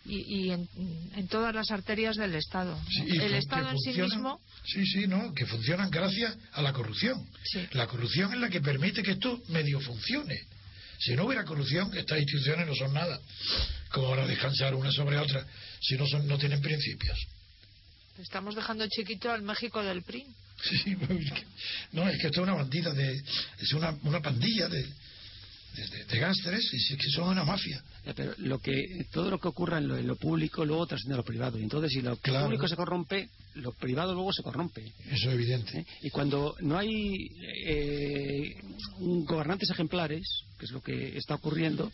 [SPEAKER 2] Y, y en, en todas las arterias del Estado.
[SPEAKER 3] Sí,
[SPEAKER 2] el Estado en sí mismo.
[SPEAKER 3] Sí, sí, no, que funcionan gracias a la corrupción.
[SPEAKER 2] Sí.
[SPEAKER 3] La corrupción es la que permite que esto medio funcione. Si no hubiera corrupción, estas instituciones no son nada. Como ahora descansar una sobre otra, si no son, no tienen principios.
[SPEAKER 2] Estamos dejando chiquito al México del PRI.
[SPEAKER 3] Sí, no, es que esto es una bandida de, es una, una pandilla de, de, de- de que son una mafia.
[SPEAKER 4] Pero lo que, todo lo que ocurra en lo, en lo público luego trasciende a lo privado. Y entonces, si lo
[SPEAKER 3] Claro.
[SPEAKER 4] público se corrompe, lo privado luego se corrompe.
[SPEAKER 3] Eso es evidente.
[SPEAKER 4] ¿eh? Y cuando no hay eh, gobernantes ejemplares, que es lo que está ocurriendo,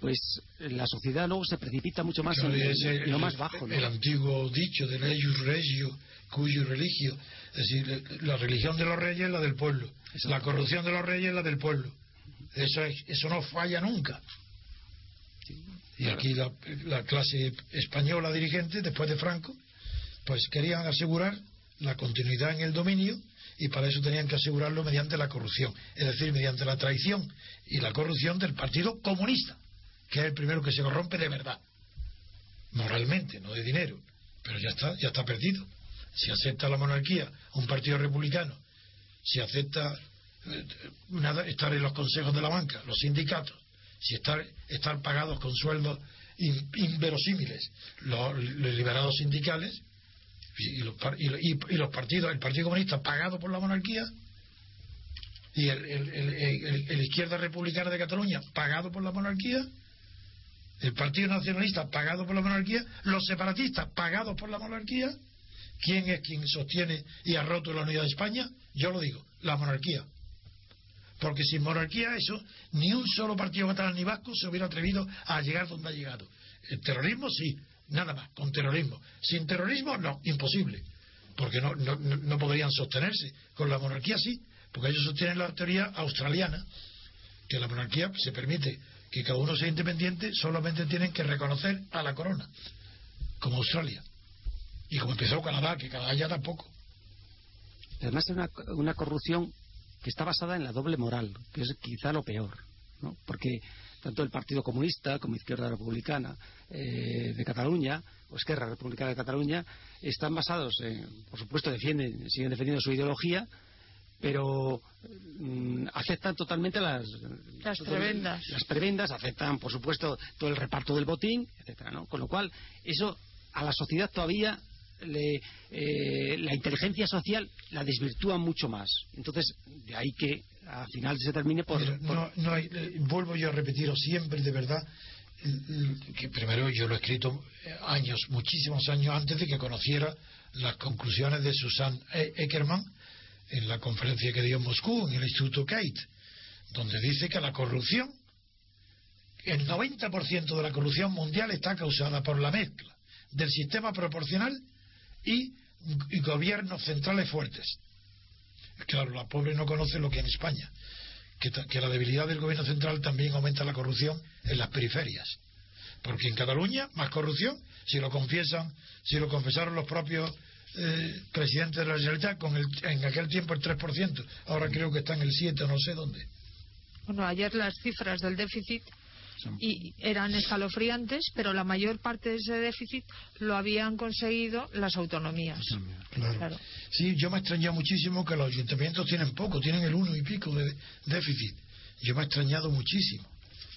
[SPEAKER 4] pues la sociedad luego se precipita mucho más
[SPEAKER 3] Claro,
[SPEAKER 4] en, lo más bajo. ¿no?
[SPEAKER 3] El antiguo dicho de leius regio, cuyo religio. Es decir, la religión de los reyes es la del pueblo. La corrupción de los reyes es la del pueblo. Eso, es- eso no falla nunca. Y aquí la, la clase española dirigente, después de Franco, pues querían asegurar la continuidad en el dominio y para eso tenían que asegurarlo mediante la corrupción, es decir, mediante la traición y la corrupción del Partido Comunista, que es el primero que se corrompe de verdad, moralmente, no de dinero, pero ya está, ya está perdido. Si acepta la monarquía un partido republicano, si acepta estar en los consejos de la banca, los sindicatos, si estar, estar pagados con sueldos inverosímiles los, liberados sindicales y los, y, los, partidos, el Partido Comunista pagado por la monarquía y el, el, Izquierda Republicana de Cataluña pagado por la monarquía, el Partido Nacionalista pagado por la monarquía, los separatistas pagados por la monarquía. ¿Quién es quien sostiene y ha roto la unidad de España? Yo lo digo, la monarquía. Porque sin monarquía eso, ni un solo partido catalán ni vasco se hubiera atrevido a llegar donde ha llegado. El terrorismo sí, nada más, con terrorismo. Sin terrorismo no, imposible. Porque no, no, no podrían sostenerse. Con la monarquía sí, porque ellos sostienen la teoría australiana, que la monarquía se permite que cada uno sea independiente, solamente tienen que reconocer a la corona, como Australia. Y como empezó Canadá, que Canadá ya tampoco.
[SPEAKER 4] Además es una, una corrupción que está basada en la doble moral, que es quizá lo peor, ¿no? Porque tanto el Partido Comunista como Izquierda Republicana eh, de Cataluña o Esquerra Republicana de Cataluña están basados, en, por supuesto, defienden, siguen defendiendo su ideología, pero mm, aceptan totalmente las,
[SPEAKER 2] las prebendas.
[SPEAKER 4] Las prebendas, aceptan, por supuesto, todo el reparto del botín, etcétera, ¿no? Con lo cual, eso a la sociedad todavía le, eh, la inteligencia social la desvirtúa mucho más. Entonces, de ahí que al final se termine por.
[SPEAKER 3] No, no hay, eh, vuelvo yo a repetirlo siempre, de verdad, que primero yo lo he escrito eh, años, muchísimos años antes de que conociera las conclusiones de Susan e-, Eckerman en la conferencia que dio en Moscú, en el Instituto Kate, donde dice que la corrupción, el 90% de la corrupción mundial está causada por la mezcla del sistema proporcional y, gobiernos centrales fuertes. Claro, la pobre no conoce lo que en España, que, la debilidad del gobierno central también aumenta la corrupción en las periferias. Porque en Cataluña, más corrupción, si lo confiesan, si lo confesaron los propios eh, presidentes de la Generalitat, con el, en aquel tiempo el 3%, ahora creo que está en el 7%, no sé dónde.
[SPEAKER 2] Bueno, ayer las cifras del déficit y eran escalofriantes, pero la mayor parte de ese déficit lo habían conseguido las autonomías.
[SPEAKER 3] Claro. Sí, yo me extrañado muchísimo que los ayuntamientos tienen poco, tienen el uno y pico de déficit. Yo me he extrañado muchísimo.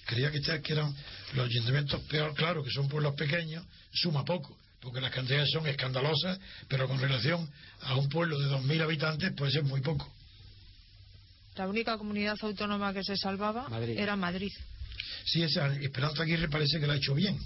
[SPEAKER 3] Creía que, que eran los ayuntamientos peor, claro, que son pueblos pequeños, suma poco, porque las cantidades son escandalosas, pero con relación a un pueblo de 2.000 habitantes, pues es muy poco.
[SPEAKER 2] La única comunidad autónoma que se salvaba era Madrid.
[SPEAKER 3] Sí, esa Esperanza Aguirre parece que lo ha hecho bien.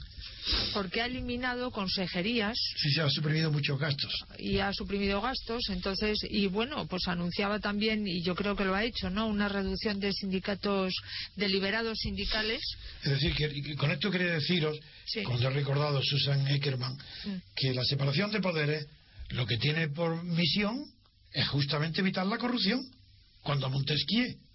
[SPEAKER 2] Porque ha eliminado consejerías.
[SPEAKER 3] Sí, se ha suprimido muchos gastos.
[SPEAKER 2] Y ha suprimido gastos, entonces, y bueno, pues anunciaba también, y yo creo que lo ha hecho, ¿no? Una reducción de sindicatos, deliberados sindicales.
[SPEAKER 3] Es decir, que con esto quería deciros, cuando he recordado Susan Eckerman, mm. que la separación de poderes lo que tiene por misión es justamente evitar la corrupción. Cuando Montesquieu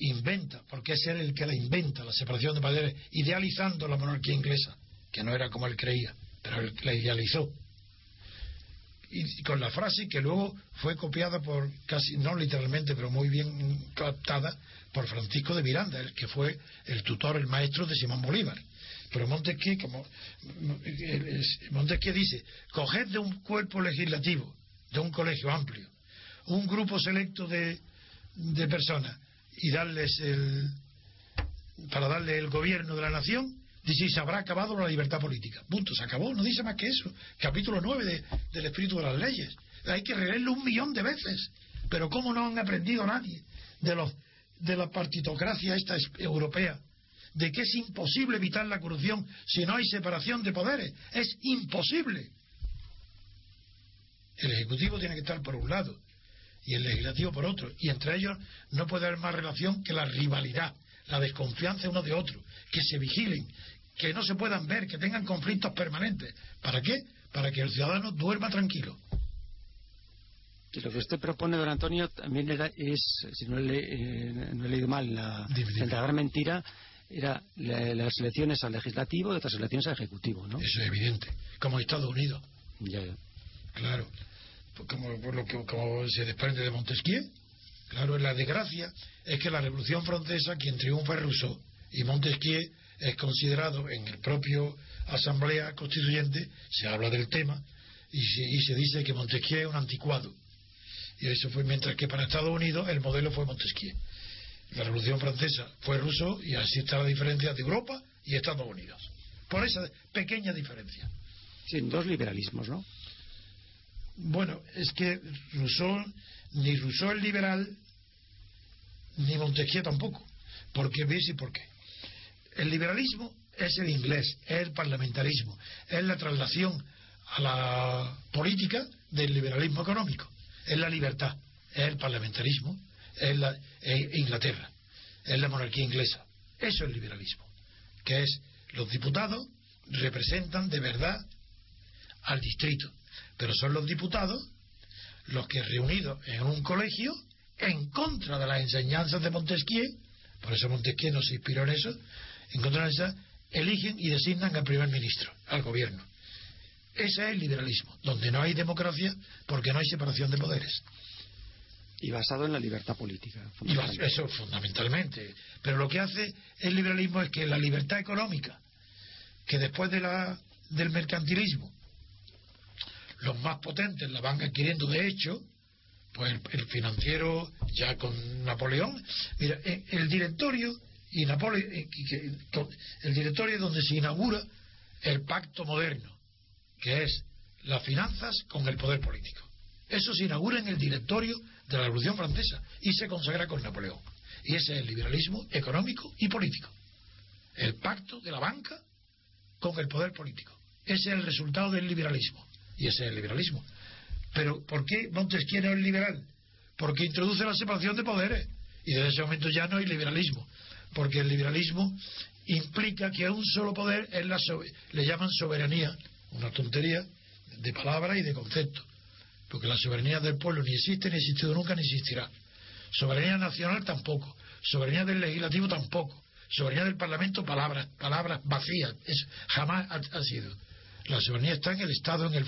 [SPEAKER 3] inventa, porque es él el que la inventa, la separación de poderes, idealizando la monarquía inglesa, que no era como él creía, pero él la idealizó. Y con la frase que luego fue copiada por, casi no literalmente, pero muy bien captada, por Francisco de Miranda, el que fue el tutor, el maestro de Simón Bolívar. Pero Montesquieu, como Montesquieu dice, coged de un cuerpo legislativo, de un colegio amplio, un grupo selecto de, de personas y darles el para darle el gobierno de la nación dice se habrá acabado la libertad política punto se acabó no dice más que eso. Capítulo 9 del espíritu de las leyes. Hay que releerlo un millón de veces. Pero cómo no han aprendido nadie de los de la partitocracia esta europea de que es imposible evitar la corrupción si no hay separación de poderes. Es imposible. El ejecutivo tiene que estar por un lado y el legislativo por otro. Y entre ellos no puede haber más relación que la rivalidad, la desconfianza uno de otro, que se vigilen, que no se puedan ver, que tengan conflictos permanentes. ¿Para qué? Para que el ciudadano duerma tranquilo.
[SPEAKER 4] Y lo que usted propone, don Antonio, también era, es, si no, le, eh, no he leído mal, la, la mentira, era las elecciones al legislativo y otras elecciones al ejecutivo, ¿no?
[SPEAKER 3] Eso es evidente, como Estados Unidos.
[SPEAKER 4] Ya,
[SPEAKER 3] Claro como, por lo que como se desprende de Montesquieu. Claro, la desgracia es que la Revolución Francesa, quien triunfa es Rousseau, y Montesquieu es considerado en el propio Asamblea Constituyente, se habla del tema, y se, y se dice que Montesquieu es un anticuado. Y eso fue, mientras que para Estados Unidos el modelo fue Montesquieu. la Revolución Francesa fue Rousseau y así está la diferencia de Europa y Estados Unidos. Por esa pequeña diferencia.
[SPEAKER 4] Sí, dos liberalismos, ¿no?
[SPEAKER 3] Bueno, es que Rousseau, ni Rousseau es liberal, ni Montesquieu tampoco. Porque veis y por qué. El liberalismo es el inglés, es el parlamentarismo, es la traslación a la política del liberalismo económico, es la libertad, es el parlamentarismo, es, la, Inglaterra, es la monarquía inglesa. Eso es el liberalismo, que es los diputados representan de verdad al distrito, pero son los diputados los que reunidos en un colegio en contra de las enseñanzas de Montesquieu, por eso Montesquieu no se inspiró en eso, en contra de esas, eligen y designan al primer ministro, al gobierno. Ese es el liberalismo, donde no hay democracia porque no hay separación de poderes.
[SPEAKER 4] Y basado en la libertad política.
[SPEAKER 3] Y eso fundamentalmente. Pero lo que hace el liberalismo es que la libertad económica, que después de la, del mercantilismo, los más potentes la van adquiriendo de hecho, pues el, financiero ya con Napoleón, mira, el directorio y Napoleón, eh, el directorio es donde se inaugura el pacto moderno, que es las finanzas con el poder político. Eso se inaugura en el directorio de la Revolución Francesa y se consagra con Napoleón. Y ese es el liberalismo económico y político. El pacto de la banca con el poder político. Ese es el resultado del liberalismo. Y ese es el liberalismo. Pero ¿por qué Montesquieu es liberal? Porque introduce la separación de poderes. Y desde ese momento ya no hay liberalismo. Porque el liberalismo implica que a un solo poder es la le llaman soberanía. Una tontería de palabras y de conceptos. Porque la soberanía del pueblo ni existe, ni ha existido nunca, ni existirá. Soberanía nacional tampoco. Soberanía del legislativo tampoco. Soberanía del Parlamento, palabras, palabras vacías. Es, jamás ha sido. La soberanía está en el Estado, en el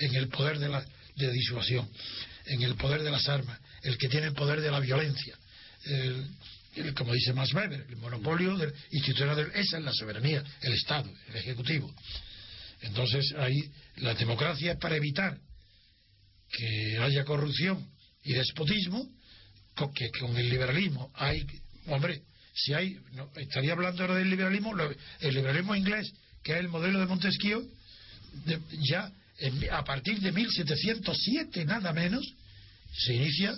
[SPEAKER 3] en el poder de la de disuasión, en el poder de las armas, el que tiene el poder de la violencia. El, como dice Max Weber, el monopolio del, institucional, esa es la soberanía, el Estado, el Ejecutivo. Entonces, ahí la democracia es para evitar que haya corrupción y despotismo, que con el liberalismo hay, hombre, si hay, estaría hablando ahora del liberalismo, el liberalismo inglés, que es el modelo de Montesquieu, ya a partir de 1707, nada menos, se inicia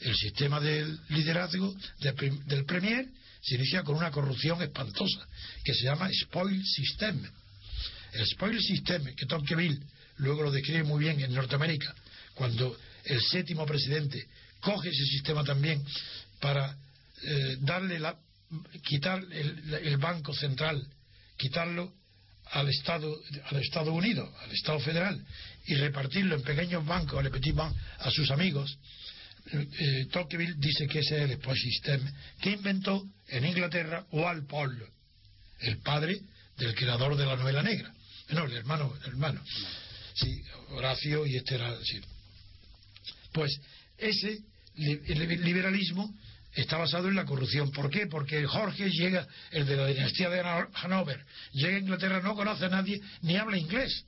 [SPEAKER 3] el sistema del liderazgo del Premier, se inicia con una corrupción espantosa, que se llama spoil system. El spoil system, que Tocqueville luego lo describe muy bien en Norteamérica, cuando el séptimo presidente coge ese sistema también para eh, darle la quitar el banco central, quitarlo al Estado, al Estado Unido, al Estado federal, y repartirlo en pequeños bancos, al petit a sus amigos, eh, eh, Tocqueville dice que ese es el System que inventó en Inglaterra Walpole, el padre del creador de la novela negra. No, el hermano, el hermano. Sí, Horacio y este era. Pues ese liberalismo está basado en la corrupción. ¿Por qué? Porque Jorge llega, el de la dinastía de Hanover, llega a Inglaterra, no conoce a nadie, ni habla inglés.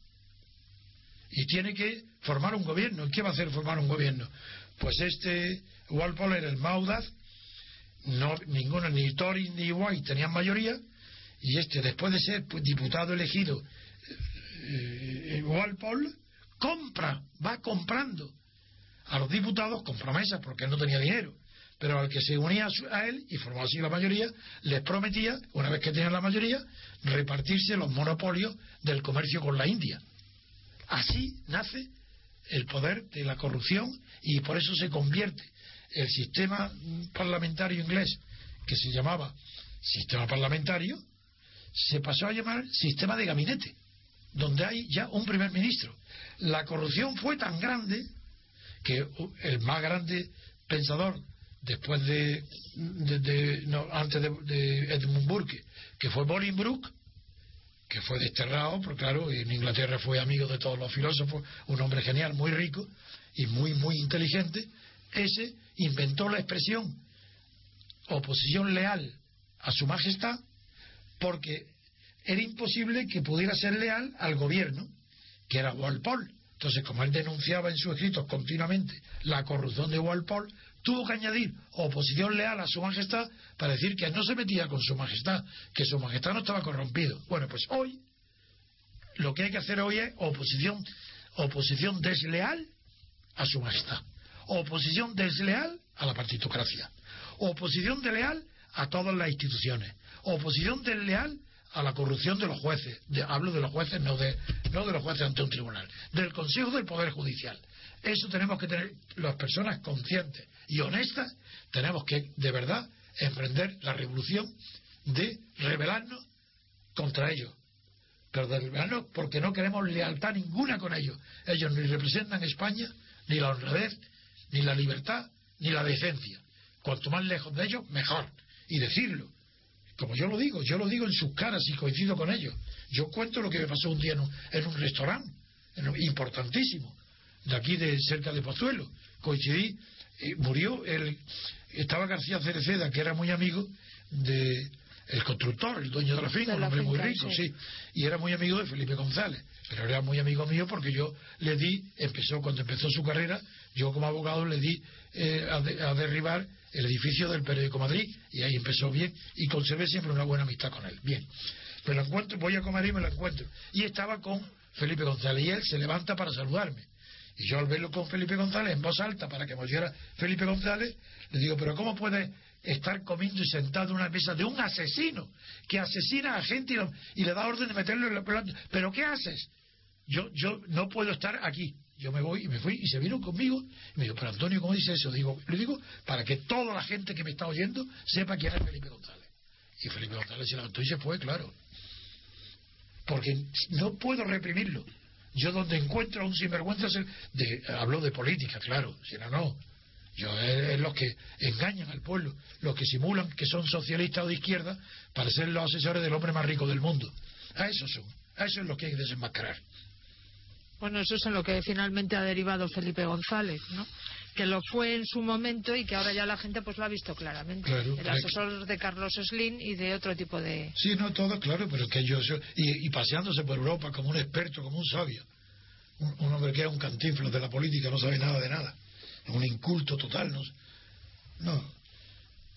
[SPEAKER 3] Y tiene que formar un gobierno. ¿Qué va a hacer formar un gobierno? Pues este Walpole era el Maudaz, no, ninguno, ni Tory ni White tenían mayoría, y este, después de ser diputado elegido, eh, Walpole compra, va comprando a los diputados con promesas porque él no tenía dinero pero al que se unía a él y formó así la mayoría, les prometía, una vez que tenían la mayoría, repartirse los monopolios del comercio con la India. Así nace el poder de la corrupción y por eso se convierte el sistema parlamentario inglés, que se llamaba sistema parlamentario, se pasó a llamar sistema de gabinete, donde hay ya un primer ministro. La corrupción fue tan grande que el más grande pensador después de, antes de, Edmund Burke, que fue Bolingbroke, que fue desterrado, porque claro, en Inglaterra fue amigo de todos los filósofos, un hombre genial, muy rico y muy, muy inteligente, ese inventó la expresión oposición leal a su majestad, porque era imposible que pudiera ser leal al gobierno, que era Walpole. Entonces, como él denunciaba en sus escritos continuamente la corrupción de Walpole, tuvo que añadir oposición leal a su majestad para decir que no se metía con su majestad, que su majestad no estaba corrompido. Bueno, pues hoy lo que hay que hacer hoy es oposición, oposición desleal a su majestad, oposición desleal a la partitocracia, oposición desleal a todas las instituciones, oposición desleal a la corrupción de los jueces. hablo de los jueces, no de, no de los jueces ante un tribunal, del Consejo del Poder Judicial. Eso tenemos que tener las personas conscientes y honestas, tenemos que de verdad emprender la revolución de rebelarnos contra ellos. Pero de rebelarnos porque no queremos lealtad ninguna con ellos. Ellos ni representan España, ni la honradez, ni la libertad, ni la decencia. Cuanto más lejos de ellos, mejor. Y decirlo. Como yo lo digo, yo lo digo en sus caras y coincido con ellos. Yo cuento lo que me pasó un día en un, restaurante, importantísimo, de aquí de cerca de Pozuelo. Coincidí, eh, murió, el, estaba García Cereceda, que era muy amigo de el constructor, el dueño de la finca, un hombre muy rico, sí. Y era muy amigo de Felipe González. Pero era muy amigo mío porque yo le di, empezó, cuando empezó su carrera, yo como abogado le di eh, a, derribar el edificio del periódico Madrid y ahí empezó bien y conservé siempre una buena amistad con él. Bien. Me lo encuentro, voy a comer y me lo encuentro. Y estaba con Felipe González y él se levanta para saludarme. Y yo al verlo con Felipe González en voz alta para que me oyera Felipe González, le digo, pero ¿cómo puede estar comiendo y sentado en una mesa de un asesino que asesina a gente y, le da orden de meterlo en la pelota? ¿Pero qué haces? Yo, yo no puedo estar aquí. Yo me voy y me fui y se vino conmigo y me dijo, pero Antonio, ¿cómo dice eso? Digo, le digo para que toda la gente que me está oyendo sepa quién es Felipe González. Y Felipe González se levantó y se fue, claro. Porque no puedo reprimirlo. Yo donde encuentro a un sinvergüenza, de, hablo de política, claro, si no, no. Yo es, los que engañan al pueblo, los que simulan que son socialistas o de izquierda para ser los asesores del hombre más rico del mundo. A eso son, a eso es lo que hay que desenmascarar.
[SPEAKER 2] Bueno, eso es en lo que finalmente ha derivado Felipe González, ¿no? Que lo fue en su momento y que ahora ya la gente pues lo ha visto claramente. el asesor de Carlos Slim y de otro tipo de...
[SPEAKER 3] Sí, no, todo claro, pero que yo... Y, y paseándose por Europa como un experto, como un sabio. Un, hombre que es un cantinflo de la política, no sabe nada de nada. Un inculto total, ¿no? No.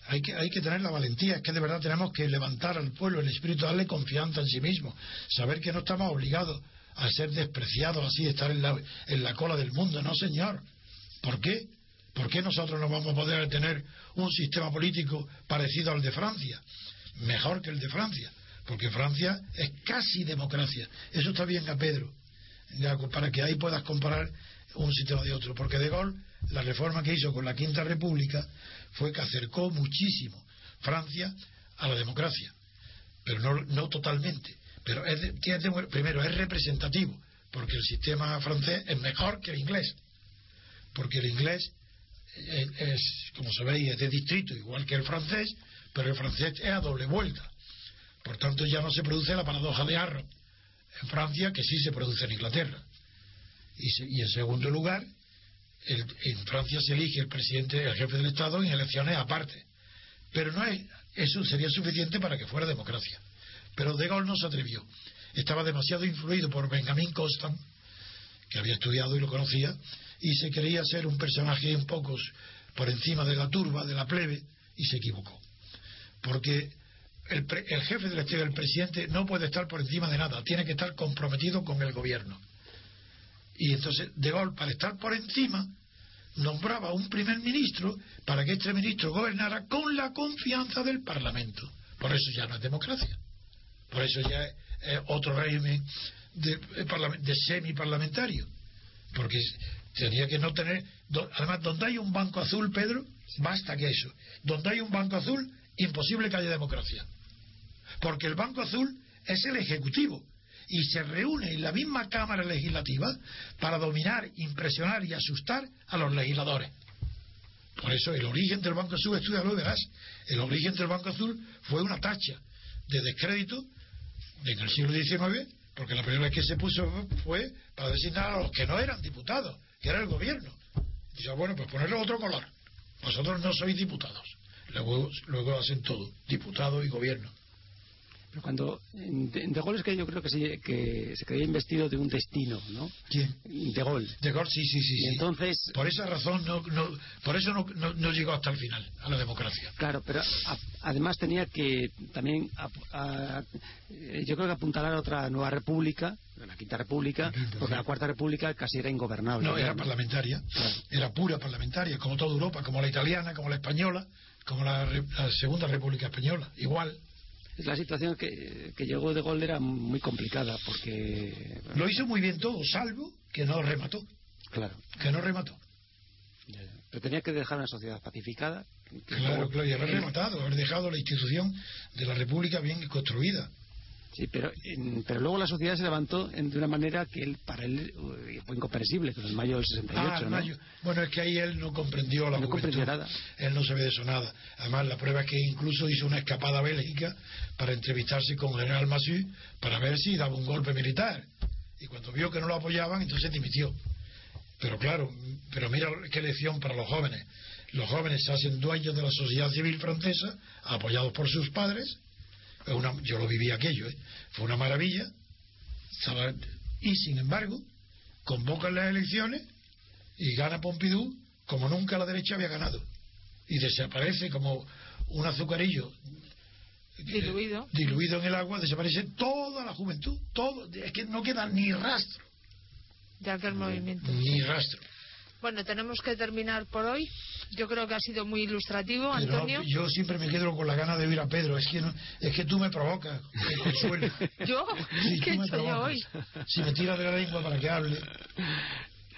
[SPEAKER 3] Hay que, hay que tener la valentía, es que de verdad tenemos que levantar al pueblo el espíritu, darle confianza en sí mismo, saber que no estamos obligados a ser despreciados así, estar en la, en la cola del mundo. No, señor. ¿Por qué? ¿Por qué nosotros no vamos a poder tener un sistema político parecido al de Francia? Mejor que el de Francia. Porque Francia es casi democracia. Eso está bien a Pedro. Para que ahí puedas comparar un sistema de otro. Porque De Gaulle, la reforma que hizo con la Quinta República fue que acercó muchísimo Francia a la democracia. Pero no, no totalmente pero es primero, es representativo, porque el sistema francés es mejor que el inglés. Porque el inglés es, como sabéis, es de distrito, igual que el francés, pero el francés es a doble vuelta. Por tanto, ya no se produce la paradoja de Arro en Francia, que sí se produce en Inglaterra. Y, en segundo lugar, en Francia se elige el presidente, el jefe del Estado, en elecciones aparte. Pero no es, eso sería suficiente para que fuera democracia. Pero De Gaulle no se atrevió. Estaba demasiado influido por Benjamin Constant, que había estudiado y lo conocía, y se quería ser un personaje un poco por encima de la turba, de la plebe, y se equivocó. Porque el, jefe del Estado, el presidente, no puede estar por encima de nada, tiene que estar comprometido con el gobierno. Y entonces, De Gaulle, para estar por encima, nombraba un primer ministro para que este ministro gobernara con la confianza del Parlamento. Por eso ya no es democracia. Por eso ya es, otro régimen de, de semi-parlamentario. Porque tenía que no tener. Además, donde hay un banco azul, Pedro, basta que eso. Donde hay un banco azul, imposible que haya democracia. Porque el banco azul es el ejecutivo y se reúne en la misma Cámara Legislativa para dominar, impresionar y asustar a los legisladores. Por eso el origen del Banco Azul, lo verás, el origen del Banco Azul fue una tacha de descrédito en el siglo XIX, porque la primera vez que se puso fue para designar a los que no eran diputados, que era el gobierno. Dice, bueno, pues ponerle otro color. Vosotros no sois diputados. Luego, luego hacen todo, diputado y gobierno.
[SPEAKER 4] Pero cuando de, de Gaulle es que yo creo que se, que se creía investido de un destino, ¿no?
[SPEAKER 3] ¿Quién?
[SPEAKER 4] De Gaulle.
[SPEAKER 3] De Gaulle, sí, sí, sí.
[SPEAKER 4] Y
[SPEAKER 3] sí.
[SPEAKER 4] entonces,
[SPEAKER 3] Por esa razón, no, no, por eso no, no, no llegó hasta el final, a la democracia.
[SPEAKER 4] claro, pero a- además tenía que también, a- eh, yo creo que apuntalar a otra nueva república, la Quinta República, porque la Cuarta República casi era ingobernable.
[SPEAKER 3] No, era parlamentaria, era pura parlamentaria, como toda Europa, como la italiana, como la española, como la, la Segunda República Española, igual.
[SPEAKER 4] La situación que, que llegó de Gaulle era muy complicada porque,
[SPEAKER 3] Lo hizo muy bien todo, salvo que no remató,
[SPEAKER 4] claro,
[SPEAKER 3] que no remató.
[SPEAKER 4] pero tenía que dejar una sociedad pacificada.
[SPEAKER 3] Claro, claro, y haber rematado, haber dejado la institución de la República bien construida.
[SPEAKER 4] Sí, pero, en- pero luego la sociedad se levantó en- de una manera que él, para él eh, fue incomprensible, con el mayo del 68,
[SPEAKER 3] Ah,
[SPEAKER 4] ¿no?
[SPEAKER 3] mayo. Bueno, es que ahí él no comprendió la
[SPEAKER 4] No comprendió nada.
[SPEAKER 3] Él no se ve de eso nada. Además, la prueba es que incluso hizo una escapada a Bélgica para entrevistarse con el general Massú para ver si daba un golpe militar. Y cuando vio que no lo apoyaban, entonces dimitió. Pero claro, pero mira qué lección para los jóvenes. Los jóvenes se hacen dueños de la sociedad civil francesa, apoyados por sus padres. Una- yo lo viví aquello, ¿eh? fue una maravilla. Y sin embargo, convocan las elecciones y gana Pompidou como nunca la derecha había ganado. Y desaparece como un azucarillo eh,
[SPEAKER 2] Diluido.
[SPEAKER 3] diluido en el agua, desaparece toda la juventud. todo Es que no queda ni rastro,
[SPEAKER 2] de aquel movimiento.
[SPEAKER 3] ni rastro.
[SPEAKER 2] Bueno, tenemos que terminar por hoy. Yo creo que ha sido muy ilustrativo,
[SPEAKER 3] Pero
[SPEAKER 2] Antonio.
[SPEAKER 3] yo siempre me quedo con la gana de oír a Pedro. Es que, no, es que tú me provocas, Consuelo.
[SPEAKER 2] ¿Yo?
[SPEAKER 3] Sí,
[SPEAKER 2] ¿Qué he
[SPEAKER 3] me
[SPEAKER 2] hecho yo hoy?
[SPEAKER 3] Si me tiras de la lengua para que hable.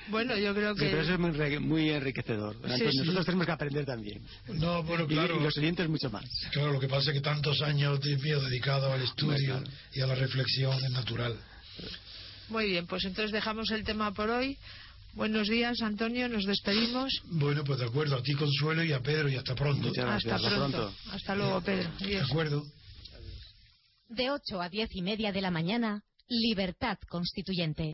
[SPEAKER 2] Bueno, yo creo
[SPEAKER 4] Sí,
[SPEAKER 2] que...
[SPEAKER 4] pero eso es muy, enrique- muy enriquecedor.
[SPEAKER 2] Sí.
[SPEAKER 4] Nosotros tenemos que aprender también.
[SPEAKER 3] No, bueno,
[SPEAKER 4] Y-
[SPEAKER 3] claro.
[SPEAKER 4] Y, los oyentes mucho más.
[SPEAKER 3] Claro, lo que pasa es que tantos años de mío dedicado al estudio
[SPEAKER 4] Bueno.
[SPEAKER 3] y a la reflexión es natural.
[SPEAKER 2] Muy bien, pues entonces dejamos el tema por hoy. Buenos días, Antonio, nos despedimos.
[SPEAKER 3] Bueno, pues de acuerdo, a ti Consuelo y a Pedro y hasta pronto.
[SPEAKER 4] Muchas gracias.
[SPEAKER 2] Hasta
[SPEAKER 4] Hasta
[SPEAKER 2] pronto.
[SPEAKER 4] pronto.
[SPEAKER 2] Hasta luego, Pedro.
[SPEAKER 3] De
[SPEAKER 2] Adiós.
[SPEAKER 3] acuerdo.
[SPEAKER 5] De 8 a 10 y media de la mañana, Libertad Constituyente.